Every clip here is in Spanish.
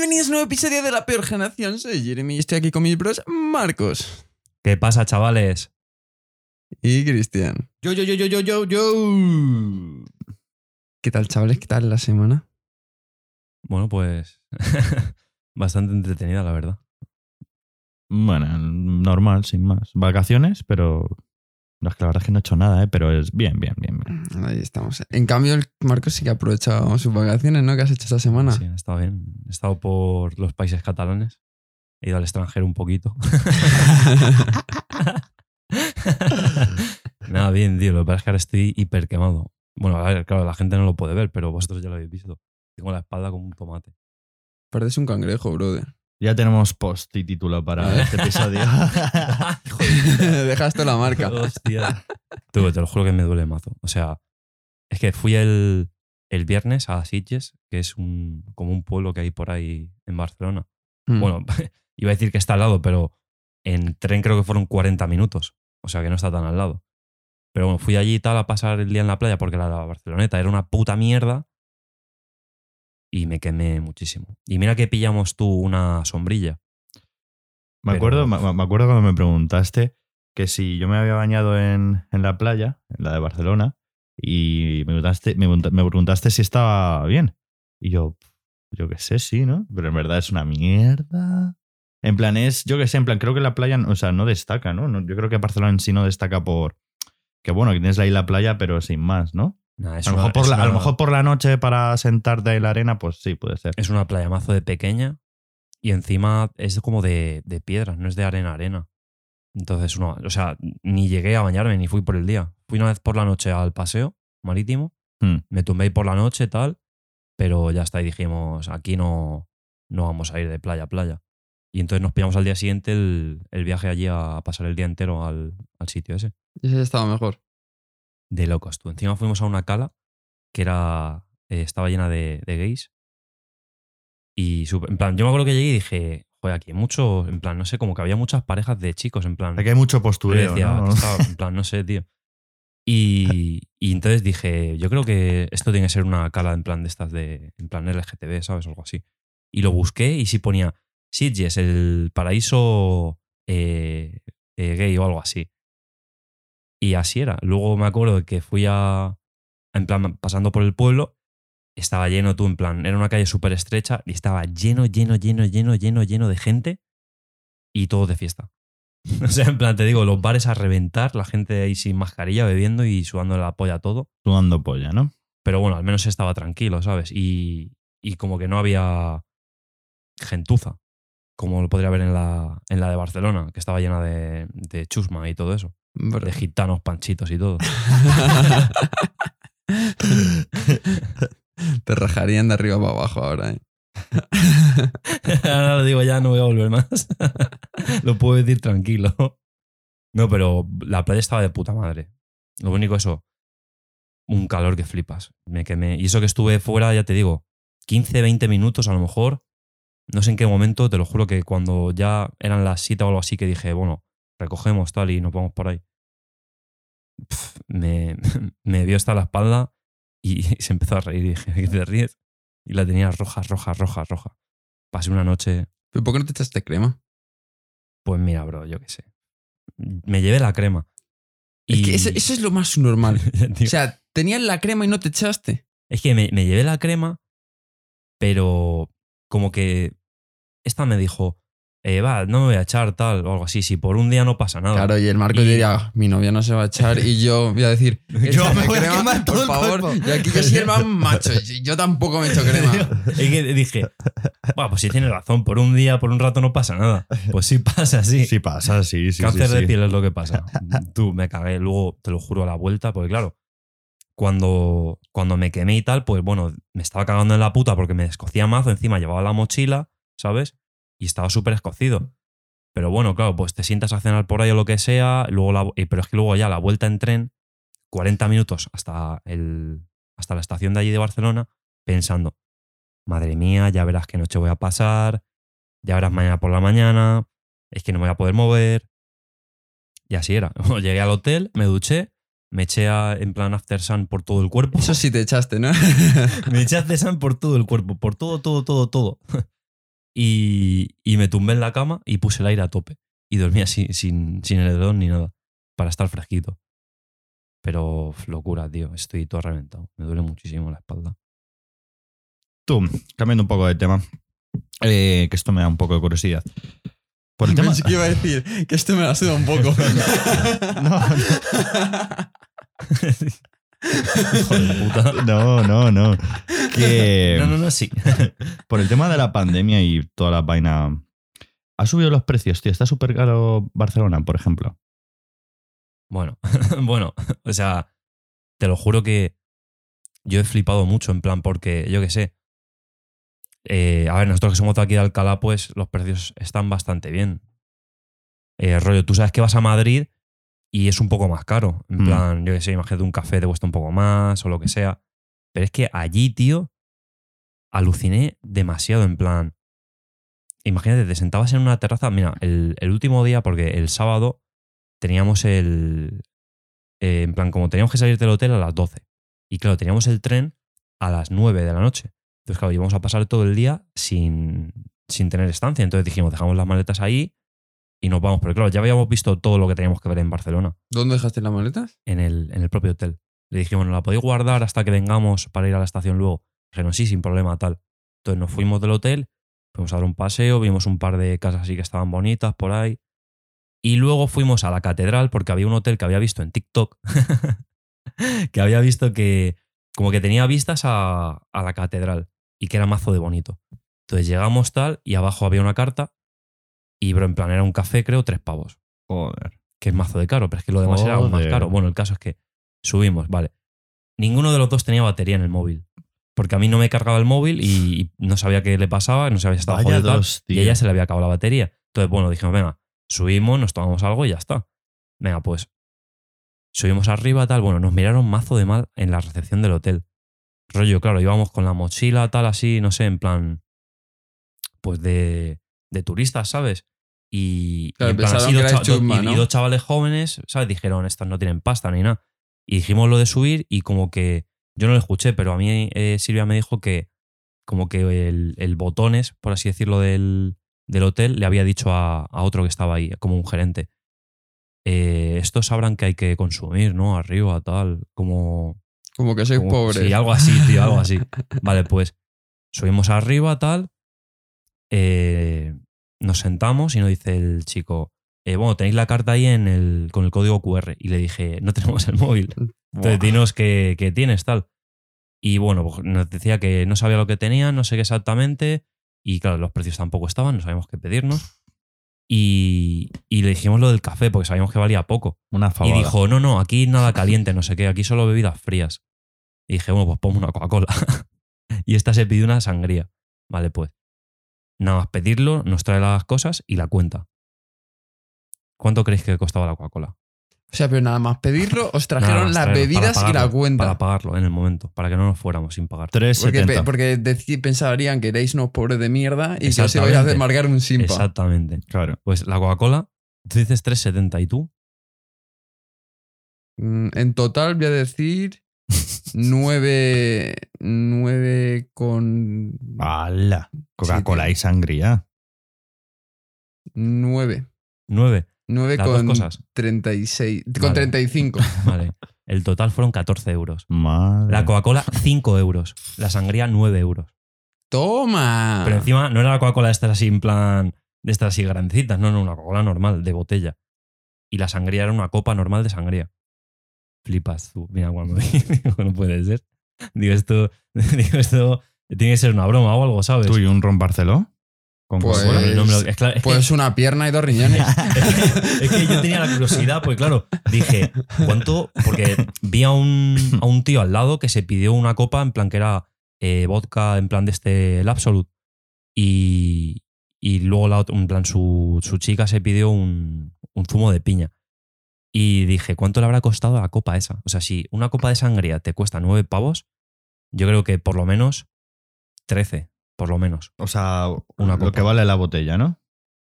bienvenidos a un nuevo episodio de La Peor Generación. Soy Jeremy y estoy aquí con mis bros Marcos ¿Qué pasa, chavales? y Cristian. Yo, yo, yo, yo, yo, yo, yo. ¿Qué tal, chavales? ¿Qué tal la semana? Bueno, pues bastante entretenida, la verdad. Bueno, normal, sin más. Vacaciones, pero. No, es que la verdad es que no he hecho nada, ¿eh? pero es bien, bien, bien. bien. Ahí estamos. En cambio, el Marcos sí que ha aprovechado sus vacaciones, ¿no? ¿Qué has hecho esta semana? Sí, ha estado bien. He estado por los países catalanes. He ido al extranjero un poquito. Nada, bien, tío. Lo que pasa es que ahora estoy hiper quemado. Bueno, a ver, claro, la gente no lo puede ver, pero vosotros ya lo habéis visto. Tengo la espalda como un tomate. Pareces un cangrejo, brother. Ya tenemos post y título para este episodio. Dejaste la marca. Hostia. Tú, te lo juro que me duele mazo. O sea, es que fui el, el viernes a Sitges, que es un, como un pueblo que hay por ahí en Barcelona. Mm. Bueno, iba a decir que está al lado, pero en tren creo que fueron 40 minutos. O sea que no está tan al lado. Pero bueno, fui allí y tal a pasar el día en la playa porque la, la Barceloneta era una puta mierda. Y me quemé muchísimo. Y mira que pillamos tú una sombrilla. Me Pero- acuerdo, me, me acuerdo cuando me preguntaste que si yo me había bañado en, en la playa, en la de Barcelona, y me preguntaste, me, pregunta- me preguntaste si estaba bien. Y yo, yo qué sé, sí, ¿no? Pero en verdad es una mierda. En plan, es, yo qué sé, en plan, creo que la playa, o sea, no destaca, ¿no? No- Yo creo que Barcelona en sí no destaca por. Que bueno, que tienes ahí la playa, pero sin más, ¿no? Nah, es A lo, una- mejor por la, a lo una- mejor por la noche para sentarte en la arena, pues sí, puede ser. Es una playa mazo de pequeña y encima es como de, de piedras, no es de arena a arena. Entonces, no, o sea, ni llegué a bañarme ni fui por el día. Fui una vez por la noche al paseo marítimo, Hmm. me tumbé ahí por la noche tal, pero ya está y dijimos, aquí no, no vamos a ir de playa a playa. Y entonces nos pillamos al día siguiente el, el viaje allí a pasar el día entero al, al sitio ese. Y ese estaba mejor. De locos, tú. Encima fuimos a una cala que era eh, estaba llena de, de gays. Y súper- en plan, yo me acuerdo que llegué y dije, joder, aquí hay mucho, en plan, no sé, como que había muchas parejas de chicos, en plan. Aquí hay mucho postureo, en plan, no sé, tío. Y, y entonces dije, yo creo que esto tiene que ser una cala en plan de estas de, en plan LGTB, ¿sabes? O algo así. Y lo busqué y sí ponía Sitges, el paraíso eh, eh, gay o algo así. Y así era. Luego me acuerdo que fui a, en plan, pasando por el pueblo, estaba lleno tú, en plan, era una calle súper estrecha y estaba lleno, lleno, lleno, lleno, lleno, lleno de gente y todo de fiesta. O sea, en plan, te digo, los bares a reventar, la gente ahí sin mascarilla, bebiendo y sudando la polla todo. Sudando polla, ¿no? Pero bueno, al menos estaba tranquilo, ¿sabes? Y, y como que no había gentuza, como lo podría haber en la, en la de Barcelona, que estaba llena de, de chusma y todo eso. Bro. De gitanos, panchitos y todo. Te rajarían de arriba para abajo ahora, ¿eh? Ahora lo digo ya, no voy a volver más. lo puedo decir tranquilo. No, pero la playa estaba de puta madre. Lo único eso, un calor que flipas. Me quemé. Y eso que estuve fuera, ya te digo, 15, 20 minutos a lo mejor. No sé en qué momento, te lo juro que cuando ya eran las 7 o algo así que dije, bueno, recogemos tal y nos vamos por ahí. Me, me dio hasta la espalda y se empezó a reír y dije, ¿qué te ríes? Y la tenía roja, roja, roja, roja. Pasé una noche, ¿Pero ¿Por qué no te echaste crema? pues mira, bro, yo qué sé. Me llevé la crema. Es que eso, eso es lo más normal. O sea, tenías la crema y no te echaste. es que me, me llevé la crema, pero como que esta me dijo, eh, va, no me voy a echar tal o algo así. Si por un día no pasa nada. Claro, y el Marco Y- diría, mi novia no se va a echar y yo voy a decir, Yo "Échame me voy a crema, quemar todo por el favor. cuerpo". Y aquí yo soy el más macho, y yo tampoco me echo crema. Es que dije, "Buah, pues si tienes razón, por un día, por un rato no pasa nada. Pues sí pasa, sí. Sí pasa, sí, sí. Cáncer sí, de sí. piel es lo que pasa. Tú, me cagué. Luego, te lo juro, a la vuelta, porque claro, cuando, cuando me quemé y tal, pues bueno, me estaba cagando en la puta porque me escocía mazo, encima llevaba la mochila, ¿sabes? Y estaba súper escocido. Pero bueno, claro, pues te sientas a cenar por ahí o lo que sea, luego la, y- pero es que luego ya la vuelta en tren, 40 minutos hasta, el, hasta la estación de allí de Barcelona, pensando, madre mía, ya verás qué noche voy a pasar, ya verás mañana por la mañana, es que no me voy a poder mover. Y así era. Llegué al hotel, me duché, me eché a- en plan after sun por todo el cuerpo. Eso sí te echaste, ¿no? me eché after sun por todo el cuerpo, por todo, todo, todo, todo. Y, y me tumbé en la cama y puse el aire a tope. Y dormí así, sin, sin el edredón ni nada, para estar fresquito. Pero locura, tío. Estoy todo reventado. Me duele muchísimo la espalda. Tú, cambiando un poco de tema, eh, que esto me da un poco de curiosidad. Por el tema. Pensé que iba a decir que esto me la suda un poco. No, Hijo puta. no, no, no. Que No, no, no, sí. por el tema de la pandemia y toda la vaina. ¿Ha subido los precios, tío? ¿Está súper caro Barcelona, por ejemplo? Bueno, bueno, o sea, te lo juro que yo he flipado mucho, en plan, porque yo qué sé. eh, a ver, nosotros que somos de aquí de Alcalá, pues los precios están bastante bien. Eh, rollo, tú sabes que vas a Madrid y es un poco más caro. En Mm. plan, yo qué sé, imagínate un café te cuesta un poco más o lo que sea. Pero es que allí, tío, aluciné demasiado. En plan, imagínate, te sentabas en una terraza. Mira, el, el último día, porque el sábado teníamos el. eh, en plan, como teníamos que salir del hotel a las 12. Y claro, teníamos el tren a las 9 de la noche. Entonces, claro, íbamos a pasar todo el día sin, sin tener estancia. Entonces dijimos, dejamos las maletas ahí y nos vamos. Pero claro, ya habíamos visto todo lo que teníamos que ver en Barcelona, ¿Dónde dejaste las maletas? en el, en el propio hotel. Le dijimos, ¿no la podéis guardar hasta que vengamos para ir a la estación luego? Dijeron, sí, sin problema, tal. Entonces nos fuimos del hotel, fuimos a dar un paseo, vimos un par de casas así que estaban bonitas por ahí. Y luego fuimos a la catedral porque había un hotel que había visto en TikTok, que había visto que como que tenía vistas a, a la catedral y que era mazo de bonito. Entonces llegamos tal y abajo había una carta y, bro, en plan era un café, creo, tres pavos Joder. que es mazo de caro, pero es que lo demás era aún más caro. Bueno, el caso es que subimos, vale. Ninguno de los dos tenía batería en el móvil. Porque a mí no me cargaba el móvil y, y no sabía qué le pasaba, no sabía si estaba jodido y tal, dos, y tío. a ella se le había acabado la batería. Entonces, bueno, dijimos, venga, subimos, nos tomamos algo y ya está. Venga, pues subimos arriba, tal. Bueno, nos miraron mazo de mal en la recepción del hotel. Rollo, claro, íbamos con la mochila, tal, así, no sé, en plan, pues de, de turistas, ¿sabes? Y, Claro, y en plan, pensaron así que dos, chavales jóvenes, ¿sabes? Dijeron, estos no tienen pasta ni nada. Y dijimos lo de subir y como que, yo no lo escuché, pero a mí eh, Silvia me dijo que como que el, el botones, por así decirlo, del, del hotel le había dicho a, a otro que estaba ahí, como un gerente. eh, estos sabrán que hay que consumir, ¿no? Arriba, tal, como... Como que sois como- pobres. Sí, algo así, tío, algo así. Vale, pues subimos arriba, tal, eh, nos sentamos y nos dice el chico, eh, bueno, tenéis la carta ahí en el, con el código QR. Y le dije, no tenemos el móvil. Entonces, dinos qué, qué tienes, tal. Y bueno, pues nos decía que no sabía lo que tenía, no sé qué exactamente. Y claro, los precios tampoco estaban, no sabíamos qué pedirnos. Y, y le dijimos lo del café, porque sabíamos que valía poco. Una Y fabada. dijo, no, no, aquí nada caliente, no sé qué, aquí solo bebidas frías. Y dije, bueno, pues ponme una Coca-Cola. y esta se pidió una sangría. Vale, pues. Nada más pedirlo, nos trae las cosas y la cuenta. ¿Cuánto creéis que costaba la Coca-Cola? O sea, pero nada más pedirlo, os trajeron las traerlo, bebidas y la cuenta. Para pagarlo en el momento, para que no nos fuéramos sin pagar. Porque, 3,70. pe- porque deci- pensarían que erais unos pobres de mierda y que os ibais a desmarcar un simpa. Exactamente. Claro. Pues la Coca-Cola, tú dices 3,70 y tú. Mm, En total voy a decir 9, 9 con ¡Hala! Coca-Cola y sangría. 9. 9. 9 Las con cosas. 36. Con Vale. 35. Vale. El total fueron 14 euros. Madre. La Coca-Cola, 5 euros. La sangría, 9 euros. ¡Toma! Pero encima no era la Coca-Cola de estas así en plan. de estas así grandecitas. No, no, una Coca-Cola normal, de botella. Y la sangría era una copa normal de sangría. Flipas tú. Mira, cuando digo, no puede ser. Digo, esto. Digo, esto. Tiene que ser una broma o algo, ¿sabes? ¿Tú y un ron Barceló? Con Pues- Coca-Cola. Bueno, no me lo- es, claro, es que- Pues una pierna y dos riñones. es que yo tenía la curiosidad, pues claro, dije, ¿cuánto? Porque vi a un, a un tío al lado que se pidió una copa en plan que era eh, vodka, en plan de este, el Absolute. Y, y luego la otra- en plan su, su chica se pidió un, un zumo de piña. Y dije, ¿cuánto le habrá costado la copa esa? O sea, si una copa de sangría te cuesta nueve pavos, yo creo que por lo menos 13, por lo menos. O sea, Una lo que vale la botella, ¿no?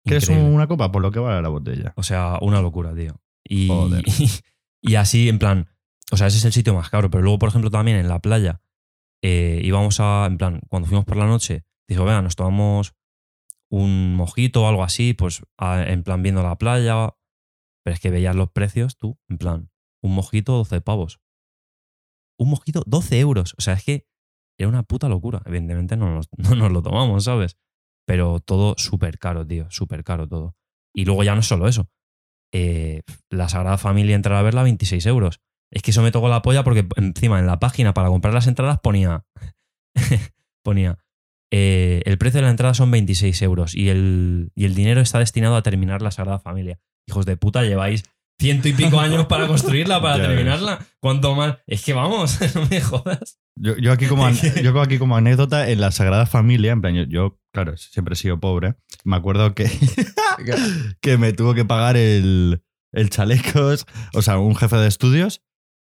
¿Qué es una copa? Por lo que vale la botella. O sea, una locura, tío. Y, Joder. y, así, en plan, o sea, ese es el sitio más caro. Pero luego, por ejemplo, también en la playa, eh, íbamos a, en plan, cuando fuimos por la noche, dijo, venga, nos tomamos un mojito o algo así, pues a- en plan viendo la playa. Pero es que veías los precios tú, en plan, un mojito 12 pavos. Un mojito 12 euros. O sea, es que era una puta locura. Evidentemente no nos, no nos lo tomamos, ¿sabes? Pero todo súper caro, tío, súper caro todo. Y luego ya no es solo eso. Eh, la Sagrada Familia entrar a verla 26 euros. Es que eso me tocó la polla porque encima en la página para comprar las entradas ponía. ponía. eh, el precio de la entrada son 26 euros y el, y el dinero está destinado a terminar la Sagrada Familia. Hijos de puta, lleváis ciento y pico años para construirla, para Ya ves. terminarla. ¿Cuánto más? Es que vamos, no me jodas. Yo, yo aquí como, yo aquí como anécdota, en la Sagrada Familia, en plan, yo, yo, claro, siempre he sido pobre. Me acuerdo que, que me tuvo que pagar el, el chalecos, o sea, un jefe de estudios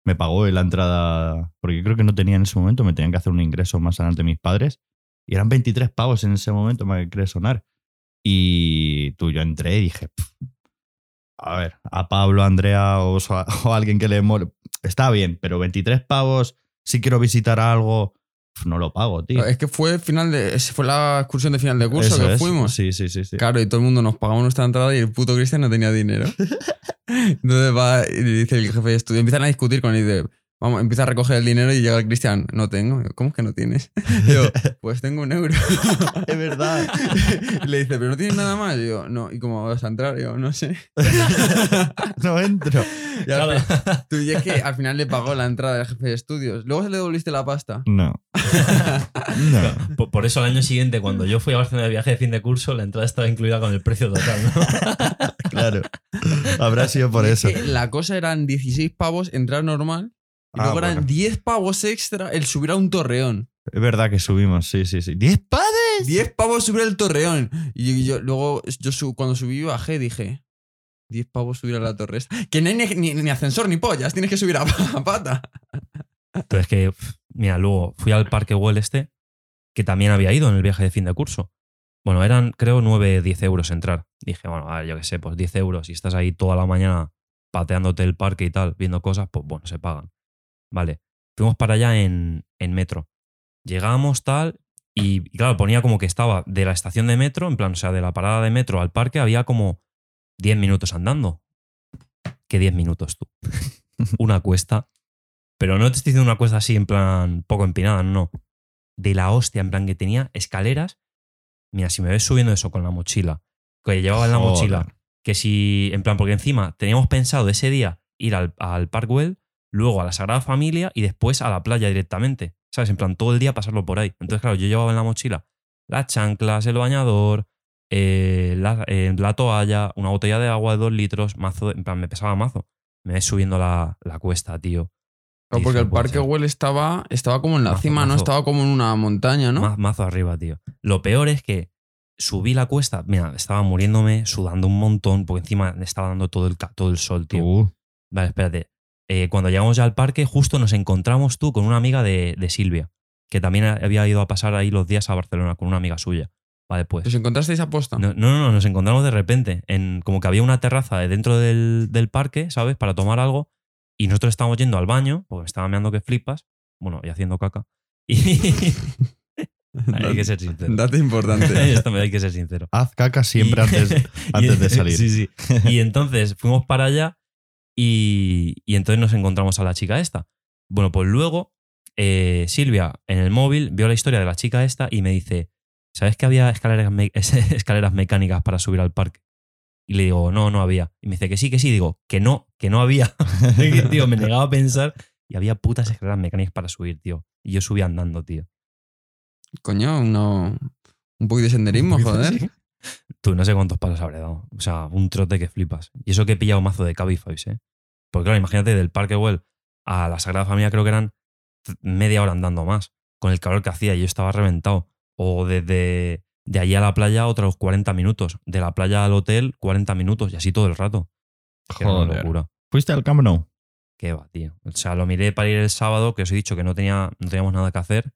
me pagó la entrada, porque creo que no tenía en ese momento, me tenían que hacer un ingreso más adelante mis padres, y eran 23 pavos en ese momento, me cree sonar. Y tú, yo entré y dije, "Pff, a ver, a Pablo, a Andrea o, a alguien que le mole, está bien, pero 23 pavos, si quiero visitar algo, no lo pago, tío. Es que fue final de. Fue la excursión de final de curso Eso que es. fuimos. Sí, sí, sí. sí. Claro, y todo el mundo nos pagamos nuestra entrada y el puto Cristian no tenía dinero. Entonces va y dice el jefe de estudio, empiezan a discutir con él y dice, vamos, empieza a recoger el dinero y llega el Cristian, no tengo. Yo, ¿Cómo que no tienes? Yo, pues tengo un euro. Es verdad. Y le dice, pero no tienes nada más. Y yo, no, ¿y cómo vas a entrar? Y yo, no sé. no entro. Y, fin- tú, y es que al final le pagó la entrada del jefe de estudios. Luego se le devolviste la pasta. No. No. Por, por eso al año siguiente, cuando yo fui a Barcelona de viaje de fin de curso, la entrada estaba incluida con el precio total. ¿no? Claro. Habrá sido por Es eso. que la cosa eran 16 pavos entrar normal y Ah, luego eran bueno. 10 pavos extra el subir a un torreón. Es verdad que subimos, sí, sí, sí. ¡Diez padres! 10 pavos subir al torreón. Y yo, luego, yo su- cuando subí y bajé, dije: 10 pavos subir a la torre. esta". Que no hay ni, ni- ni ascensor ni pollas, tienes que subir a, a pata. Entonces que, mira, luego fui al Parque Güell este, que también había ido en el viaje de fin de curso. Bueno, eran creo 9, 10 euros entrar. Dije, bueno, a ver, yo qué sé, pues 10 euros y estás ahí toda la mañana pateándote el parque y tal, viendo cosas, pues bueno, se pagan. Vale, fuimos para allá en, en metro. Llegamos tal y, y claro, ponía como que estaba de la estación de metro, en plan, o sea, de la parada de metro al parque había como 10 minutos andando. ¿Qué 10 minutos tú? una cuesta. Pero no te estoy diciendo una cuesta así en plan poco empinada, no. De la hostia, en plan que tenía escaleras. Mira, si me ves subiendo eso con la mochila, que llevaba en la Joder. mochila, que si, en plan, porque encima teníamos pensado ese día ir al, al Parkwell, luego a la Sagrada Familia y después a la playa directamente. ¿Sabes? En plan, todo el día pasarlo por ahí. Entonces, claro, yo llevaba en la mochila las chanclas, el bañador, eh, la, eh, la toalla, una botella de agua de dos litros, mazo, en plan, me pesaba mazo. Me ves subiendo la, la cuesta, tío. Claro, porque el parque. Güell estaba, estaba como en la Mazo, cima, ¿no? Estaba como en una montaña, ¿no? Ma- Mazo arriba, tío. Lo peor es que subí la cuesta, mira, estaba muriéndome, sudando un montón, porque encima me estaba dando todo el, todo el sol, tío. Uh, Vale, espérate. Eh, cuando llegamos ya al parque, justo nos encontramos tú con una amiga de, de Silvia, que también había ido a pasar ahí los días a Barcelona con una amiga suya. Vale, pues. ¿Os encontrasteis a posta? No, no, no, nos encontramos de repente. En, como que había una terraza de dentro del, del parque, ¿sabes? Para tomar algo. Y nosotros estábamos yendo al baño, porque me estaba meando que flipas. Bueno, y haciendo caca. Y. hay que ser sincero. Dato importante. Esto me hay que ser sincero. haz caca siempre Y- antes, antes de salir. Sí, sí. Y entonces fuimos para allá y, y entonces nos encontramos a la chica esta. Bueno, pues luego eh, Silvia en el móvil vio la historia de la chica esta y me dice, ¿sabes que había escaleras, me- escaleras mecánicas para subir al parque? Y le digo, no, no había. Y me dice que sí, que sí. Digo, que no, que no había. Tío, me negaba a pensar y había putas escaleras mecánicas para subir, tío. Y yo subía andando, tío. Coño, no, un poquito de senderismo, joder. Tú no sé cuántos pasos habré dado. O sea, un trote que flipas. Y eso que he pillado mazo de Cabify, ¿eh? Porque claro, imagínate del Parque Güell a la Sagrada Familia creo que eran media hora andando más. Con el calor que hacía y yo estaba reventado. O desde de allí a la playa otros 40 minutos. De la playa al hotel 40 minutos y así todo el rato. Que era una Joder. locura. ¿Fuiste al Camp Nou? Qué va, tío. O sea, lo miré para ir el sábado, que os he dicho que no, tenía, no teníamos nada que hacer.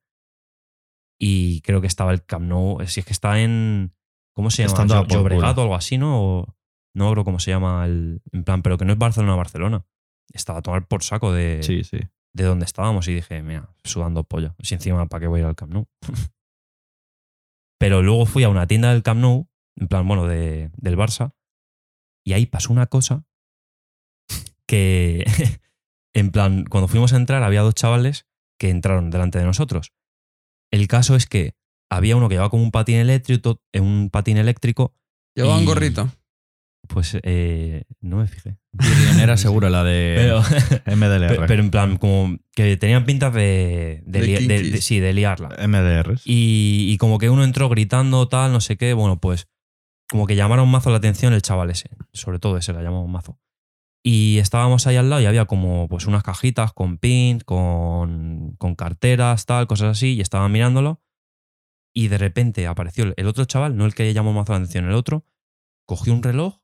Y creo que estaba el Camp Nou. Si es que está en. ¿Cómo se llama? Estando por Llobregat o algo así, ¿no? O- no creo cómo se llama el. En plan, pero que no es Barcelona-Barcelona. Estaba a tomar por saco de, Sí, sí. de donde estábamos y dije, mira, sudando polla. Si encima, ¿para qué voy a ir al Camp Nou? pero luego fui a una tienda del Camp Nou en plan, bueno, de, del Barça. Y ahí pasó una cosa que, en plan, cuando fuimos a entrar había dos chavales que entraron delante de nosotros. El caso es que había uno que llevaba como un patín eléctrico, un patín eléctrico Llevaba un gorrito. pues eh, no me fijé. Era seguro la de Pero, MDLR. pero, pero en plan, como que tenían pintas de, de, De li- de- kinkies. de- sí, de liarla. MDR. Y, y como que uno entró gritando, tal, no sé qué. Bueno, pues como que llamaron mazo la atención el chaval ese. Sobre todo ese, la llamamos mazo. Y estábamos ahí al lado y había como pues unas cajitas con pins, con, con carteras, tal, cosas así. Y estaban mirándolo. Y de repente apareció el- otro chaval, no el que llamó mazo la atención, el otro, cogió un reloj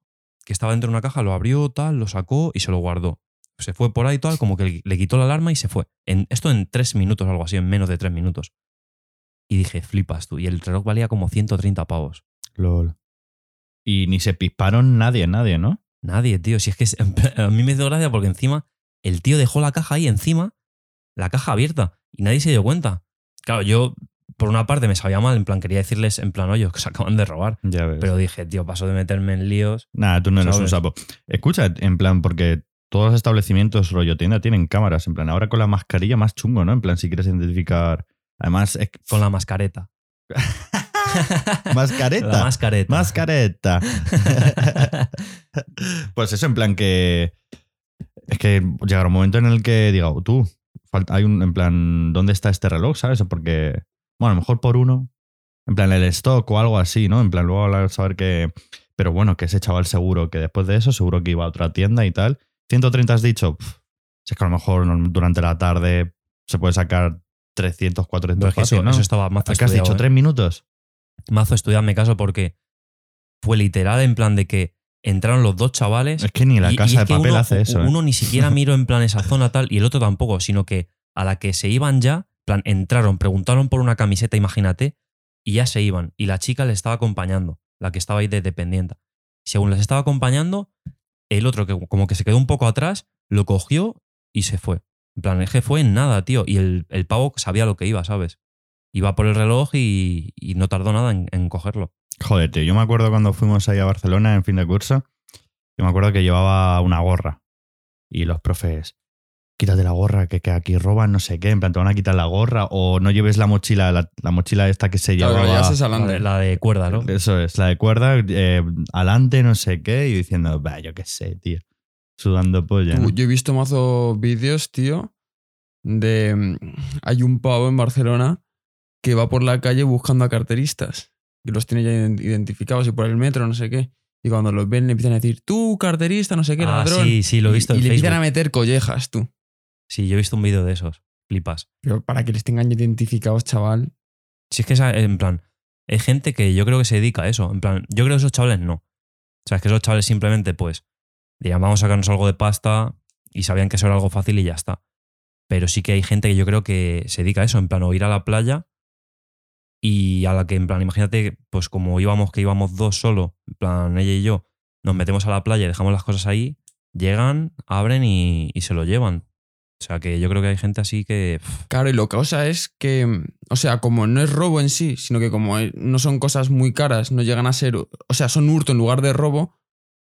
que estaba dentro de una caja, lo abrió, tal, lo sacó y se lo guardó. Se fue por ahí, tal, como que le quitó la alarma y se fue. En, esto en tres minutos o algo así, en menos de tres minutos. Y dije, flipas tú. Y el reloj valía como 130 pavos. LOL. Y ni se pisparon nadie, nadie, ¿no? Nadie, tío. Si es que es- a mí me hizo gracia porque encima el tío dejó la caja ahí encima, la caja abierta, y nadie se dio cuenta. Claro, yo, por una parte, me sabía mal, en plan, quería decirles, en plan, oye, que se acaban de robar. Ya ves. Pero dije, tío, paso de meterme en líos. Nada, tú no eres un sapo. Escucha, en plan, porque todos los establecimientos rollo tienda tienen cámaras. En plan, ahora con la mascarilla más chungo, ¿no? En plan, si quieres identificar. Además, es Con la mascareta. mascareta. La mascareta. Mascareta. pues eso, en plan que. Es que llegará un momento en el que diga, "Oh, tú, hay un. En plan, ¿dónde está este reloj? ¿Sabes? Porque. Bueno, a lo mejor por uno. En plan, el stock o algo así, ¿no? En plan, luego hablar, saber que. Pero bueno, que ese chaval seguro que después de eso, seguro que iba a otra tienda y tal. 130 has dicho. Si es que a lo mejor durante la tarde se puede sacar 300, 400 Pero es que eso, ¿no? eso estaba mazo ¿Qué has dicho? ¿eh? ¿Tres minutos? Mazo estudiado, me caso porque fue literal en plan de que entraron los dos chavales. Es que ni la y- casa de papel uno, hace eso. ¿eh? Uno ni siquiera miró en plan esa zona tal y el otro tampoco, sino que a la que se iban ya, plan, entraron, preguntaron por una camiseta, imagínate, y ya se iban. Y la chica les estaba acompañando, la que estaba ahí de dependiente. Según les estaba acompañando, el otro que como que se quedó un poco atrás, lo cogió y se fue. En plan, es que fue en nada, tío. Y el, el pavo sabía lo que iba, ¿sabes? Iba por el reloj y, y no tardó nada en, en cogerlo. Joder, tío, yo me acuerdo cuando fuimos ahí a Barcelona en fin de curso, yo me acuerdo que llevaba una gorra y los profes, quítate la gorra, que, que aquí roban no sé qué, en plan te van a quitar la gorra o no lleves la mochila, la, la mochila esta que se Claro, llevaba. La de, la de cuerda, ¿no? Eso es, la de cuerda, eh, alante, no sé qué, y diciendo, va, yo qué sé, tío, sudando polla. Tú, ¿no? yo he visto mazo vídeos, tío, de... mm, Hay un pavo en Barcelona que va por la calle buscando a carteristas. Que los tiene ya ident- identificados y por el metro, no sé qué. Y cuando los ven le empiezan a decir, tú, carterista, no sé qué, Ah, ladrón. sí, sí, lo he visto y, le empiezan a meter collejas, tú. Sí, yo he visto un vídeo de esos. Flipas. Pero para que les tengan identificados, chaval. Si es que, esa- en plan, hay gente que yo creo que se dedica a eso. En plan, yo creo que esos chavales no. O sea, es que esos chavales simplemente, pues, dirían, vamos a sacarnos algo de pasta y sabían que eso era algo fácil y ya está. Pero sí que hay gente que yo creo que se dedica a eso, en plan, o ir a la playa y a la que, en plan, imagínate, pues como íbamos, que íbamos dos solo, en plan, ella y yo, nos metemos a la playa y dejamos las cosas ahí, llegan, abren y, y se lo llevan. O sea, que yo creo que hay gente así que... Claro, y lo que cosa es que, o sea, como no es robo en sí, sino que como no son cosas muy caras, no llegan a ser, o sea, son hurto en lugar de robo,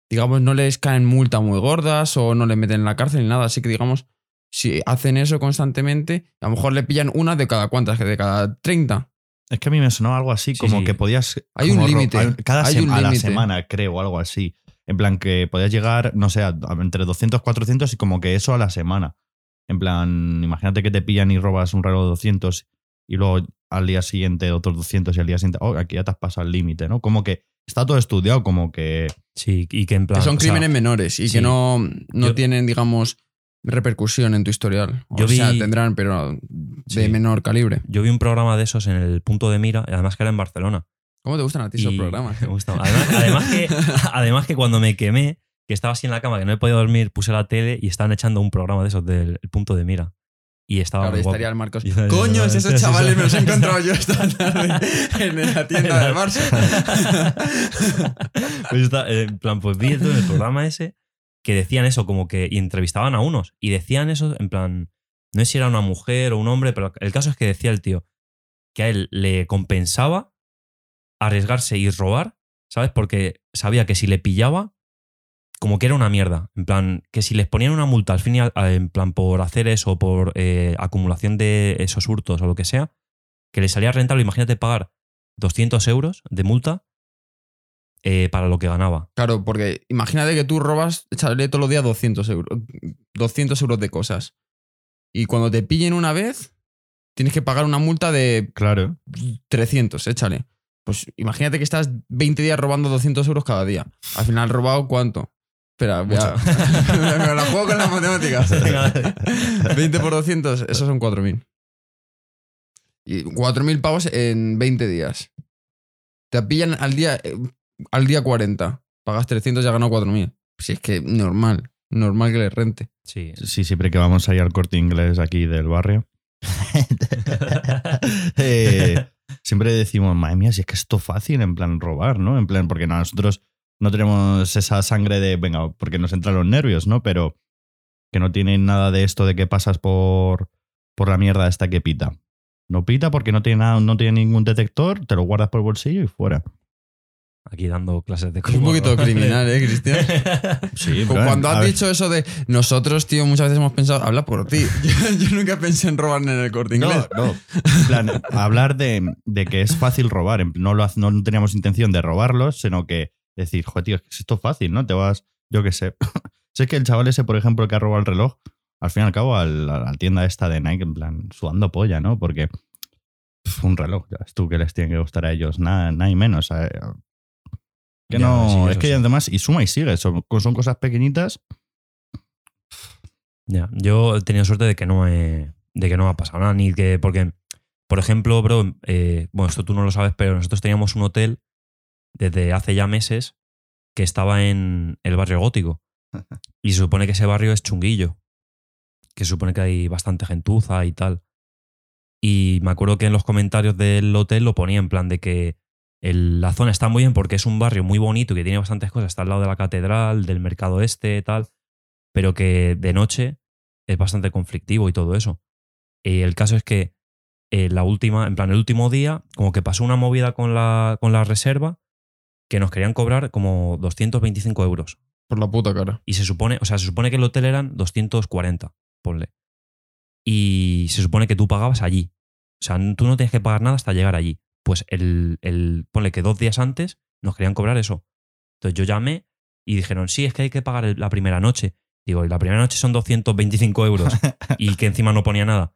digamos, no les caen multa muy gordas o no le meten en la cárcel ni nada. Así que, digamos, si hacen eso constantemente, a lo mejor le pillan una de cada cuántas, que de cada 30. Es que a mí me sonaba algo así, Sí, como sí. que podías. Hay un límite, Cada hay un a la semana, creo, algo así. En plan, que podías llegar, no sé, a entre 200, 400 y como que eso a la semana. En plan, imagínate que te pillan y robas un reloj de 200 y luego al día siguiente otros 200 y al día siguiente, oh, aquí ya te has pasado el límite, ¿no? Como que está todo estudiado, como que. Sí, y que en plan... Que son o sea, crímenes menores y sí. que no, no Yo- tienen, digamos, repercusión en tu historial. O Yo sea, vi- tendrán, pero de Sí. menor calibre. Yo vi un programa de esos en el punto de mira, y además que era en Barcelona. ¿Cómo te gustan a ti esos programas? Me gusta. Además, además que, además que cuando me quemé, que estaba así en la cama, que no he podido dormir, puse la tele y estaban echando un programa de esos del el punto de mira. Y estaba Claro, muy guapo. estaría el Marcos. Y estaría- Coño, esos chavales me los he encontrado yo esta tarde en la tienda del Barça. Pues está, eh, en plan, pues vi en el programa ese que decían eso, como que y entrevistaban a unos y decían eso, en plan, no sé si era una mujer o un hombre, pero el caso es que decía el tío que a él le compensaba arriesgarse y robar ¿sabes? Porque sabía que si le pillaba, como que era una mierda. En plan, que si les ponían una multa al fin y al, en plan por hacer eso, por eh, acumulación de esos hurtos o lo que sea, que les salía rentable, imagínate pagar 200 euros de multa eh, para lo que ganaba. Claro, porque imagínate que tú robas, échale todos los días 200 euros, 200 euros de cosas. Y cuando te pillen una vez, tienes que pagar una multa de Claro. 300, échale. Pues imagínate que estás 20 días robando 200 euros cada día. Al final, ¿robado cuánto? Espera, voy a- me la juego con las matemáticas. 20 por 200, esos son 4.000. Y 4.000 pavos en 20 días. Te pillan al día, eh, al día 40. Pagas 300 y has ganado 4.000. Si es que normal, normal que le rente. Sí. Sí, siempre que vamos ahí al corte inglés aquí del barrio. eh, siempre decimos, madre mía, si es que esto es fácil, en plan robar, ¿no? En plan, porque nosotros no tenemos esa sangre de, venga, porque nos entran los nervios, ¿no? Pero que no tienen nada de esto de que pasas por, por la mierda esta que pita. No pita porque no tiene, nada, no tiene ningún detector, te lo guardas por el bolsillo y fuera. Aquí dando clases de Es un cómo poquito criminal, ¿eh, Cristian? Sí, Cu- Cuando has dicho eso de nosotros, tío, muchas veces hemos pensado, habla por ti. Yo, yo nunca pensé en robar en el corte No, inglés. no. En plan, hablar de, de que es fácil robar. en- No, lo, no teníamos intención de robarlos, sino que decir, joder, tío, es que esto es fácil, ¿no? Te vas, yo qué sé. sé que el chaval ese, por ejemplo, que ha robado el reloj, al fin y al cabo, a la tienda esta de Nike, en plan, sudando polla, ¿no? Porque un reloj, ya ves tú que les tiene que gustar a ellos, nada, nada y menos. eh. Que Ya, no, sí, es que sí. además, y suma y sigue, son, son cosas pequeñitas. Ya, yo he tenido suerte de que no me, de que no me ha pasado nada, ni que, porque, por ejemplo, bro, eh, bueno, esto tú no lo sabes, pero nosotros teníamos un hotel desde hace ya meses que estaba en el barrio gótico. Y se supone que ese barrio es chunguillo, que se supone que hay bastante gentuza y tal. Y me acuerdo que en los comentarios del hotel lo ponía en plan de que el- la zona está muy bien porque es un barrio muy bonito que tiene bastantes cosas. Está al lado de la catedral, del mercado este, tal. Pero que de noche es bastante conflictivo y todo eso. Y el caso es que eh, la última, en plan, el último día, como que pasó una movida con la, con la reserva que nos querían cobrar como 225 euros. Por la puta cara. Y se supone, o sea, se supone que el hotel eran 240, ponle. Y se supone que tú pagabas allí. O sea, tú no tienes que pagar nada hasta llegar allí. Pues el, el ponle que dos días antes nos querían cobrar eso. Entonces yo llamé y dijeron, sí, es que hay que pagar la primera noche. Digo, y la primera noche son 225 euros. y que encima no ponía nada.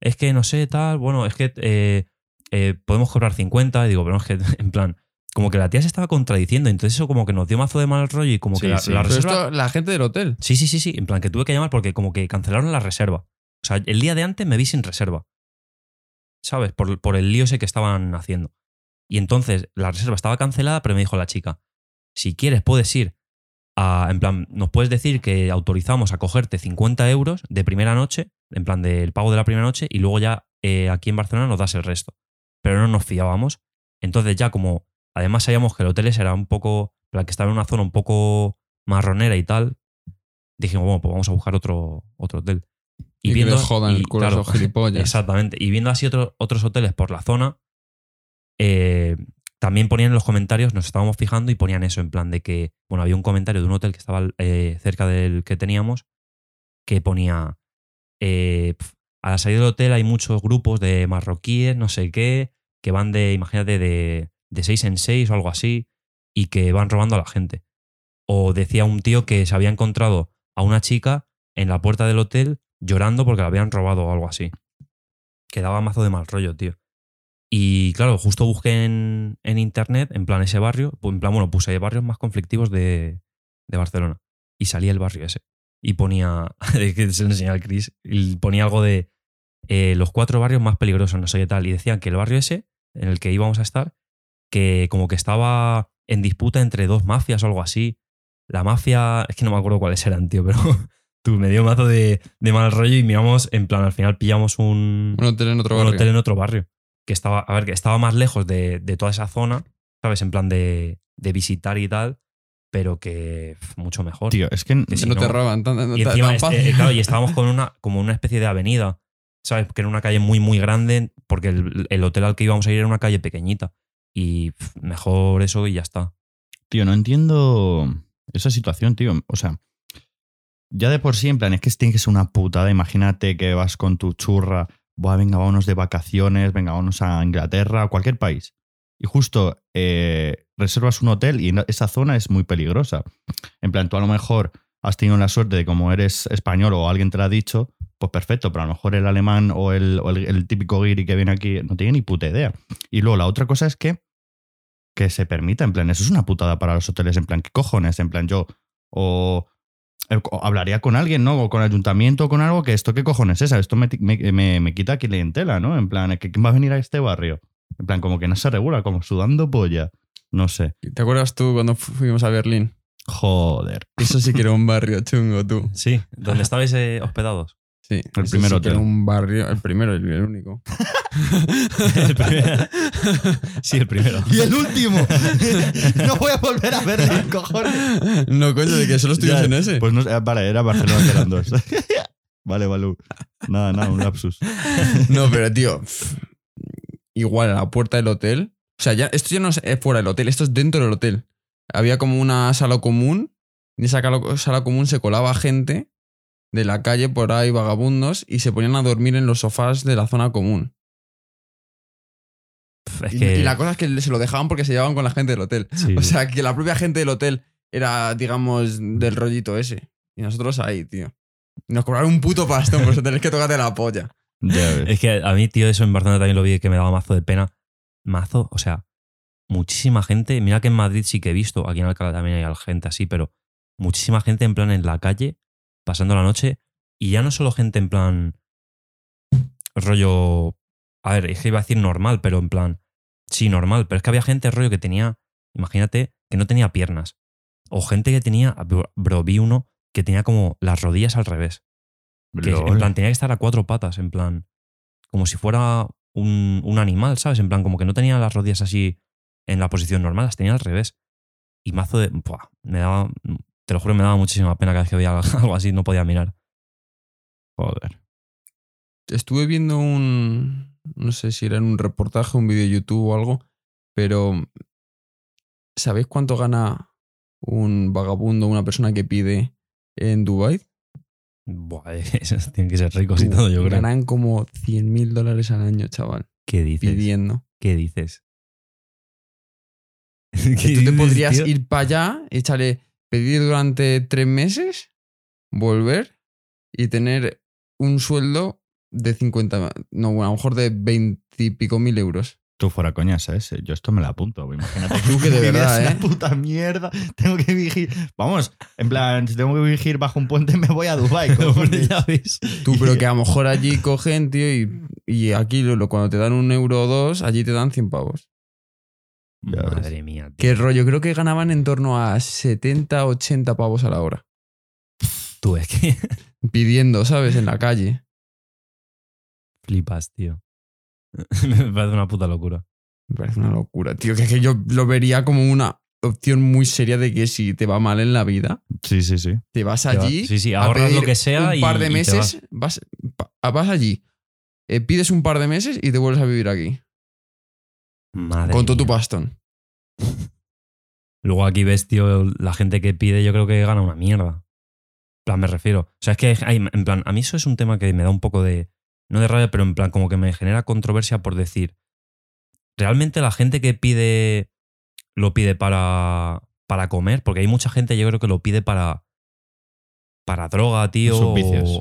Es que no sé, tal, bueno, es que eh, eh, podemos cobrar 50. Y digo, pero es que, en plan, como que la tía se estaba contradiciendo. Entonces eso como que nos dio mazo de mal rollo y como Sí, que la, sí. la Pero reserva... esto, la gente del hotel. Sí, sí, sí, sí. En plan, que tuve que llamar porque como que cancelaron la reserva. O sea, el día de antes me vi sin reserva. ¿Sabes? Por, por el lío ese que estaban haciendo. Y entonces la reserva estaba cancelada, pero me dijo la chica, si quieres puedes ir a, en plan, nos puedes decir que autorizamos a cogerte 50 euros de primera noche, en plan del pago de la primera noche, y luego ya eh, aquí en Barcelona nos das el resto. Pero no nos fiábamos. Entonces ya como, además sabíamos que el hotel era un poco, plan que estaba en una zona un poco marronera y tal, dijimos, bueno, pues vamos a buscar otro, otro hotel. Y, que les jodan el culo gilipollas. Exactamente. Y viendo así otro- otros hoteles por la zona, eh, también ponían en los comentarios, nos estábamos fijando y ponían eso, en plan de que, bueno, había un comentario de un hotel que estaba eh, cerca del que teníamos, que ponía, eh, a la salida del hotel hay muchos grupos de marroquíes, no sé qué, que van de, imagínate, de, de seis en seis o algo así, y que van robando a la gente. O decía un tío que se había encontrado a una chica en la puerta del hotel llorando porque la habían robado o algo así. Que daba mazo de mal rollo, tío. Y claro, justo busqué en, internet, en plan ese barrio, pues, en plan, bueno, puse barrios más conflictivos de, Barcelona. Y salía el barrio ese. Y ponía, que se lo enseñé al Chris, y ponía algo de eh, los cuatro barrios más peligrosos, no sé qué tal. Y decían que el barrio ese, en el que íbamos a estar, que como que estaba en disputa entre dos mafias o algo así. La mafia, es que no me acuerdo cuáles eran, tío, pero tú me dio un mazo de, de mal rollo y miramos, en plan, al final pillamos un, Un hotel en otro un barrio. hotel en otro barrio. Que estaba, a ver, que estaba más lejos de, de toda esa zona, ¿sabes? En plan de, de visitar y tal, pero que mucho mejor. Tío, es que, Que si no, te roban tan, tan- y tan encima, fácil. este, eh, claro, y estábamos con una, como una especie de avenida, ¿sabes? Que era una calle muy, muy grande, porque el, el hotel al que íbamos a ir era una calle pequeñita. Y mejor eso y ya está. Tío, no entiendo esa situación, tío. O sea, ya de por sí, en plan, es que tiene que ser una putada. Imagínate que vas con tu churra, Buah, venga, vámonos de vacaciones, venga, vámonos a Inglaterra, a cualquier país. Y justo eh, reservas un hotel y esa zona es muy peligrosa. En plan, tú a lo mejor has tenido la suerte de como eres español o alguien te lo ha dicho, pues perfecto, pero a lo mejor el alemán o el, o el- el típico guiri que viene aquí no tiene ni puta idea. Y luego la otra cosa es que que se permita, en plan, eso es una putada para los hoteles, en plan, ¿qué cojones? En plan, yo o, eh, o hablaría con alguien, ¿no? O con el ayuntamiento o con algo que esto, ¿qué cojones es? Esto me, me, me- me quita clientela, ¿no? En plan, ¿que ¿quién va a venir a este barrio? En plan, como que no se regula, como sudando polla. No sé. ¿Te acuerdas tú cuando fu- fuimos a Berlín? Joder. Eso sí que era un barrio chungo, tú. Sí, ¿dónde estabais eh, hospedados? Sí, El eso primer sí un barrio, el primero, el, el único. El primero. Sí, el primero. Y el último. no voy a volver a verlo, cojones. No, coño, de que solo estuvimos Ya, en ese. Pues no, sé, vale, era Barcelona que eran dos. vale, Balú. Nada, nada, un lapsus. No, pero tío, igual a la puerta del hotel. O sea, ya, esto ya no es es fuera del hotel, esto es dentro del hotel. Había como una sala común. Y en esa sala común se colaba gente de la calle por ahí, vagabundos, y se ponían a dormir en los sofás de la zona común. Es Y, que, y la cosa es que se lo dejaban porque se llevaban con la gente del hotel. sí, O sea, que la propia gente del hotel era, digamos, del rollito ese. Y nosotros ahí, tío. Nos cobraron un puto pastón, por eso tenés que tocarte la polla. Es que a mí, tío, eso en Barcelona también lo vi que me daba mazo de pena. Mazo, o sea, muchísima gente. Mira que en Madrid sí que he visto, aquí en Alcalá también hay gente así, pero muchísima gente en plan en la calle, pasando la noche. Y ya no solo gente en plan. rollo. A ver, es que iba a decir normal, pero en plan. Sí, normal, pero es que había gente rollo que tenía. Imagínate que no tenía piernas. O gente que tenía. Bro, vi uno que tenía como las rodillas al revés. Que en plan tenía que estar a cuatro patas, en plan. Como si fuera un, un animal, ¿sabes? En plan, como que no tenía las rodillas así en la posición normal, las tenía al revés. Y mazo de. buah, me daba. Te lo juro, me daba muchísima pena cada vez que veía algo así, no podía mirar. Joder. Estuve viendo un. No sé si era en un reportaje, un vídeo de YouTube o algo, pero. ¿Sabéis cuánto gana un vagabundo, una persona que pide en Dubai? Buah, esos tienen que ser ricos y todo, yo creo. Ganan como 100 mil dólares al año, chaval, ¿Qué dices? pidiendo. ¿Qué dices? ¿Qué Tú te podrías tío? ir para allá, échale, pedir durante tres meses, volver y tener un sueldo de 50, no, bueno, a lo mejor de 20 y pico mil euros. Tú fuera coñas, ¿sabes? Yo esto me la apunto. Imagínate Tú que de verdad, es ¿eh? una puta mierda. Tengo que vigir. Vamos, en plan, si tengo que vigir bajo un puente, me voy a Dubai. cojones. ya ves. Tú, pero que a lo mejor allí cogen, tío, y, y aquí cuando te dan un euro o dos, allí te dan 100 pavos. Ya ves. Madre mía. tío. Qué rollo, creo que ganaban en torno a 70, 80 pavos a la hora. Tú es que Pidiendo, ¿sabes? En la calle. flipas, tío. Me parece una puta locura. Me parece una locura, tío. Que, es que yo lo vería como una opción muy seria de que si te va mal en la vida, Sí, sí, sí. te vas Te va- allí. sí, sí, a ahorras lo pedir que sea Un y- par de y te meses, vas, pa- vas allí. eh, pides un par de meses y te vuelves a vivir aquí. Madre con todo tu pastón. Luego aquí ves, tío, la gente que pide, yo creo que gana una mierda. En plan, me refiero. O sea, es que hay, en plan, a mí eso es un tema que me da un poco de. No de rabia, pero en plan, como que me genera controversia por decir. ¿Realmente la gente que pide lo pide para, para comer? Porque hay mucha gente, yo creo que lo pide para. Para droga, tío.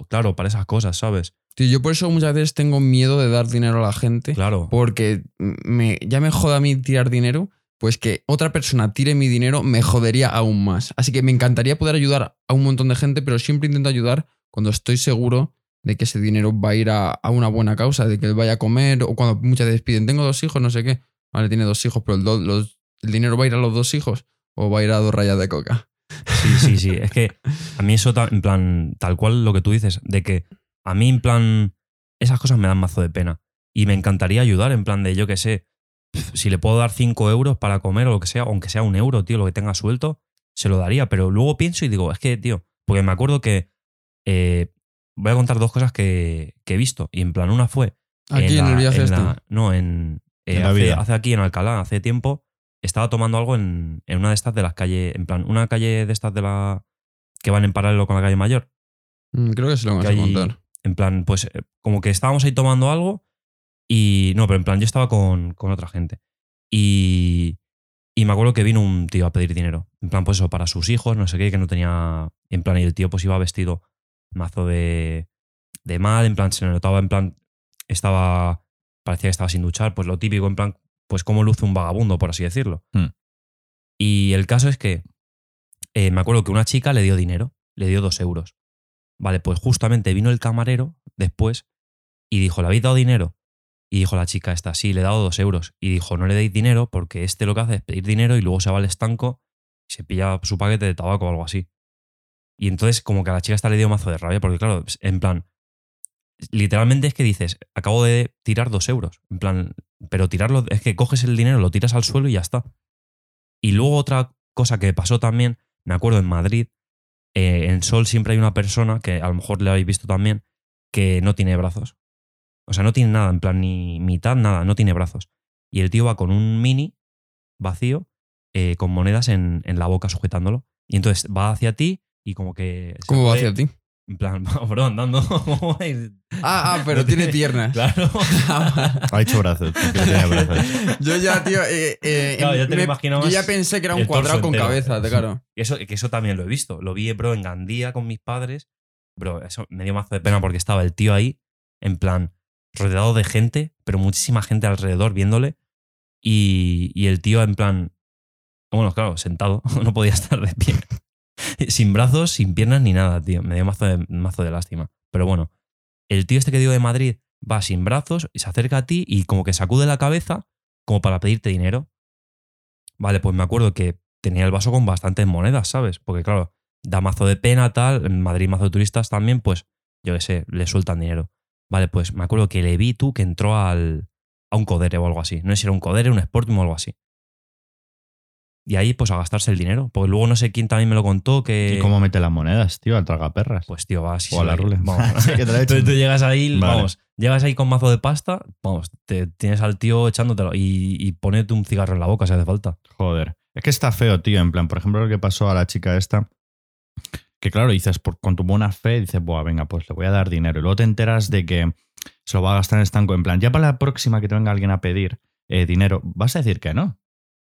O- claro, para esas cosas, ¿sabes? Yo por eso muchas veces tengo miedo de dar dinero a la gente. Claro. Porque me, ya me joda a mí tirar dinero, pues que otra persona tire mi dinero me jodería aún más. Así que me encantaría poder ayudar a un montón de gente, pero siempre intento ayudar cuando estoy seguro de que ese dinero va a ir a, a una buena causa, de que él vaya a comer, o cuando muchas veces piden, tengo dos hijos, no sé qué. Vale, tiene dos hijos, pero el, do- los- el dinero va a ir a los dos hijos o va a ir a dos rayas de coca. Sí, sí, sí. Es que a mí eso, en plan, tal cual lo que tú dices, de que a mí, en plan, esas cosas me dan mazo de pena. Y me encantaría ayudar, en plan de, yo qué sé, si le puedo dar 5 euros para comer o lo que sea, aunque sea un euro, tío, lo que tenga suelto, se lo daría. Pero luego pienso y digo, es que, tío, porque me acuerdo que eh, voy a contar dos cosas que, que he visto. Y en plan, una fue. Aquí en, la- el viaje en este. la- no, en. eh, En la hace, vida. hace aquí en Alcalá, hace tiempo, estaba tomando algo en, en una de estas de las calles, en plan, una calle de estas de la que van en paralelo con la calle mayor. Mm, Creo que se lo vamos que a contar. En plan, pues eh, como que estábamos ahí tomando algo y no, pero en plan yo estaba con, con otra gente. Y, y me acuerdo que vino un tío a pedir dinero. En plan, pues eso, para sus hijos, no sé qué, que no tenía... En plan, y el tío pues iba vestido mazo de, de mal, en plan, se notaba, en plan, estaba... Parecía que estaba sin duchar, pues lo típico, en plan, pues cómo luce un vagabundo, por así decirlo. Hmm. Y el caso es que eh, me acuerdo que una chica le dio dinero, le dio dos euros. Vale, pues justamente vino el camarero después y dijo, ¿le habéis dado dinero? Y dijo la chica esta, sí, le he dado dos euros. Y dijo, no le deis dinero porque este lo que hace es pedir dinero y luego se va al estanco y se pilla su paquete de tabaco o algo así. Y entonces como que a la chica esta le dio mazo de rabia porque claro, en plan, literalmente es que dices, acabo de tirar dos euros. En plan, pero tirarlo, es que coges el dinero, lo tiras al suelo y ya está. Y luego otra cosa que pasó también, me acuerdo en Madrid, eh, en Sol siempre hay una persona, que a lo mejor le habéis visto también, que no tiene brazos. O sea, no tiene nada, en plan, ni mitad, nada, no tiene brazos. Y el tío va con un mini vacío, eh, con monedas en, en la boca sujetándolo. Y entonces va hacia ti y como que... ¿Cómo va hacia ti? En plan, bro, andando. Ah, ah, pero No tiene tiene- piernas. Claro. Ha dicho brazos. Yo ya, tío. eh, eh, Claro, ya te lo me- imaginabas Yo ya pensé que era un cuadrado con entero. cabeza, de claro. Y eso, que eso también lo he visto. Lo vi, bro, en Gandía con mis padres. Bro, eso me dio mazo de pena porque estaba el tío ahí, en plan, rodeado de gente, pero muchísima gente alrededor viéndole. Y, y el tío, en plan, bueno, claro, sentado, no podía estar de pie. sin brazos, sin piernas ni nada, tío. Me dio mazo de, mazo de lástima. Pero bueno, el tío este que digo de Madrid va sin brazos se acerca a ti y como que sacude la cabeza como para pedirte dinero. Vale, pues me acuerdo que tenía el vaso con bastantes monedas, ¿sabes? Porque claro, da mazo de pena, tal, en Madrid mazo de turistas también, pues yo qué sé, le sueltan dinero. Vale, pues me acuerdo que le vi tú que entró al, a un codere o algo así. No sé si era un codere, un Sporting o algo así. Y ahí, pues a gastarse el dinero. Porque luego no sé quién también me lo contó que. ¿Y cómo mete las monedas, tío? Al tragaperras. Pues tío, va así. o a la ruleta. Vamos. Sí. Entonces tú llegas ahí, Vale. vamos, llegas ahí con mazo de pasta, vamos, te tienes al tío echándotelo y, y ponete un cigarro en la boca si hace falta. Joder. Es que está feo, tío. En plan, por ejemplo, lo que pasó a la chica esta. Que claro, dices, por, con tu buena fe, dices, Buah, venga, pues le voy a dar dinero. Y luego te enteras de que se lo va a gastar en estanco. En plan, ya para la próxima que te venga alguien a pedir eh, dinero, vas a decir que no.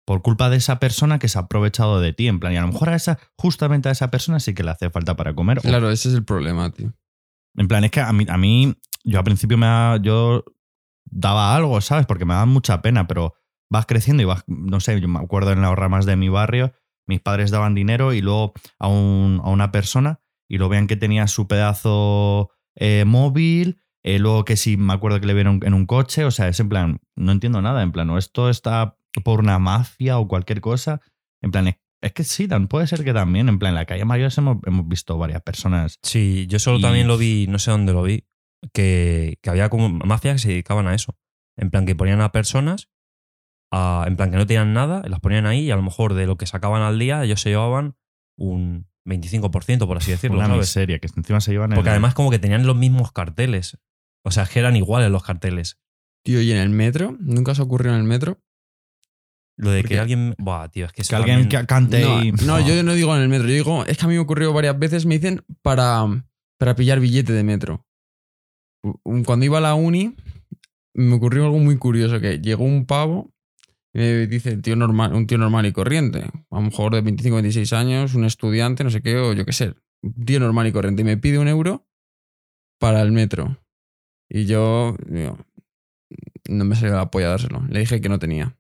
Por culpa de esa persona que se ha aprovechado de ti. En plan, y a lo mejor a esa, justamente a esa persona sí que le hace falta para comer. Claro, ese es el problema, tío. en plan, es que a mí, a mí yo al principio me da- yo daba algo, ¿sabes? Porque me daba mucha pena, pero vas creciendo y vas, no sé, yo me acuerdo en las ramas de mi barrio, mis padres daban dinero y luego a, un- a una persona y lo vean que tenía su pedazo eh, móvil, eh, luego que sí, me acuerdo que le vieron en un coche, o sea, es en plan, no entiendo nada, en plan, o esto está por una mafia o cualquier cosa, en plan, es, es que sí, tan- puede ser que también, en plan, en la calle Mayores hemos, hemos visto varias personas Sí, yo solo Y- también lo vi, no sé dónde lo vi, que, que había como mafias que se dedicaban a eso. En plan, que ponían a personas, a- en plan, que no tenían nada, las ponían ahí y a lo mejor de lo que sacaban al día ellos se llevaban un 25%, por así decirlo, una ¿sabes? miseria, que encima se llevan Porque el- además como que tenían los mismos carteles. O sea, es que eran iguales los carteles. Tío, ¿y en el metro? ¿Nunca se ocurrió en el metro? Lo de Porque- que alguien... Buah, tío, es que que alguien también- cante No, y... no, yo no digo en el metro. Yo digo, es que a mí me ocurrió varias veces, me dicen, para, para pillar billete de metro. Cuando iba a la uni, me ocurrió algo muy curioso, que llegó un pavo y me dice, tío normal, un tío normal y corriente, a lo mejor de 25, 26 años, un estudiante, no sé qué, o yo qué sé, un tío normal y corriente, y me pide un euro para el metro. Y yo, digo, no me salió la polla dárselo. Le dije que no tenía.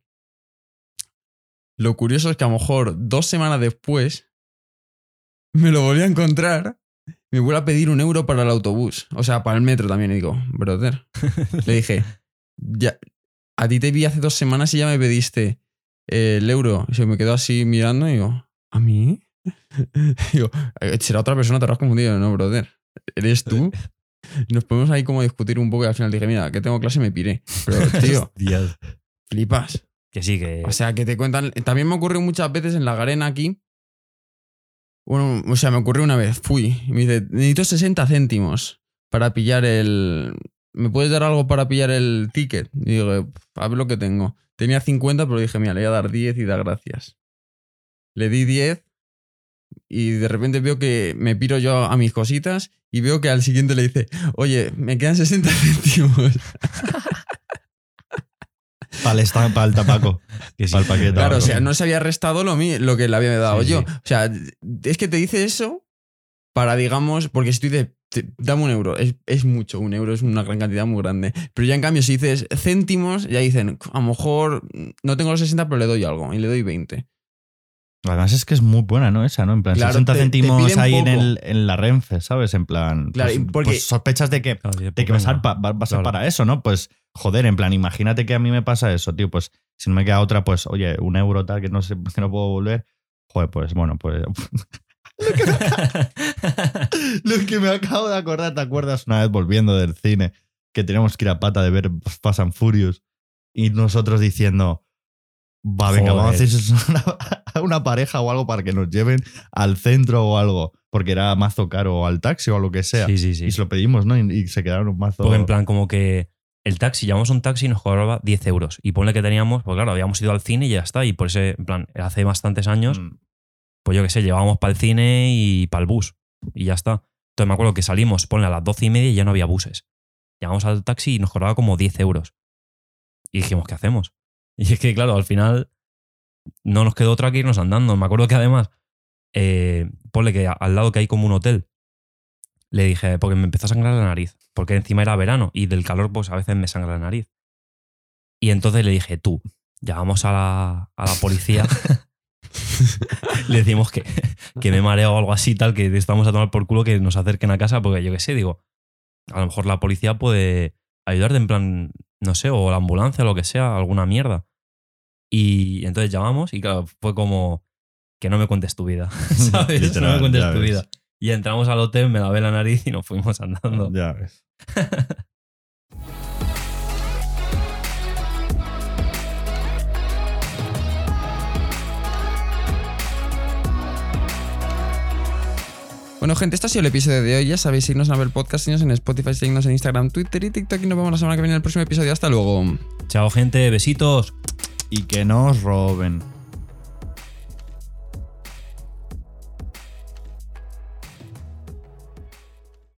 Lo curioso es que a lo mejor dos semanas después me lo volví a encontrar. Me vuelve a pedir un euro para el autobús. O sea, para el metro también. Y digo, brother. Le dije, ya, a ti te vi hace dos semanas y ya me pediste el euro. Y se me quedó así mirando y digo, ¿a mí? digo, "Eh, será otra persona, te habrás confundido. No, brother. ¿Eres tú? Y nos ponemos ahí como a discutir un poco y al final dije, mira, que tengo clase y me piré. Pero, tío, flipas. Que sí, que... O sea, que te cuentan. También me ocurrió muchas veces en la garena aquí. Bueno, o sea, me ocurrió una vez. Fui y me dice: Necesito 60 céntimos para pillar el. ¿Me puedes dar algo para pillar el ticket? Y digo, a ver lo que tengo. Tenía 50, pero dije, mira, le voy a dar 10 y da gracias. Le di 10 y de repente veo que me piro yo a mis cositas y veo que al siguiente le dice, oye, me quedan 60 céntimos. Para el, para el tabaco. Que sí. Para el paquete. Claro, o sea, no se había restado lo, mi- lo que le había dado Sí, yo. O sea, es que te dice eso para, digamos, porque si tú dices, "Te- dame un euro, es, es mucho, un euro es una gran cantidad muy grande. Pero ya en cambio, si dices céntimos, ya dicen, a lo mejor no tengo los 60, pero le doy algo y le doy 20. Además es que es muy buena, ¿no? Esa, ¿no? En plan, Claro, 60 te- céntimos ahí en, el, en la Renfe, ¿sabes? En plan, Claro, pues, y porque- pues sospechas de que, Claro, de pues que va a ser, venga. pa- va- va a para eso, ¿no? Pues, joder, en plan, imagínate que a mí me pasa eso, tío, pues si no me queda otra, pues, oye, un euro tal que no sé, que no puedo volver, joder, pues bueno, pues... Lo que me acabo de acordar, ¿te acuerdas una vez volviendo del cine que teníamos que ir a pata de ver Fast and Furious y nosotros diciendo, va, venga, vamos a Joder. hacer una, una pareja o algo para que nos lleven al centro o algo, porque era mazo caro o al taxi o a lo que sea. Sí, sí, sí. Y se lo pedimos, ¿no? Y, y se quedaron un mazo. Porque en plan, como que el taxi, llamamos un taxi y nos cobraba 10 euros. Y ponle que teníamos, pues claro, habíamos ido al cine y ya está. Y por ese, en plan, hace bastantes años, Mm, pues yo qué sé, llevábamos para el cine y para el bus. Y ya está. Entonces me acuerdo que salimos, ponle a las 12 y media y ya no había buses. Llamamos al taxi y nos cobraba como 10 euros. Y dijimos, ¿qué hacemos? Y es que, claro, al final no nos quedó otra que irnos andando. Me acuerdo que además, eh, ponle que al lado que hay como un hotel, le dije, porque me empezó a sangrar la nariz, porque encima era verano y del calor pues a veces me sangra la nariz. Y entonces le dije, tú, llamamos a la, a la policía, le decimos que, que me mareo o algo así, tal, que estamos a tomar por culo que nos acerquen a casa, porque yo qué sé, digo, a lo mejor la policía puede ayudarte en plan, no sé, o la ambulancia o lo que sea, alguna mierda. Y entonces llamamos y claro, fue como que no me cuentes tu vida, ¿sabes? no me cuentes tu ves. vida. Y entramos al hotel, me lavé la nariz y nos fuimos andando. Ya ves. Bueno, gente, este ha sido el episodio de hoy. Ya sabéis, seguirnos en Apple Podcast, seguirnos en Spotify, seguirnos en Instagram, Twitter y TikTok. Y nos vemos la semana que viene en el próximo episodio. Hasta luego. Chao, gente, besitos. Y que nos roben.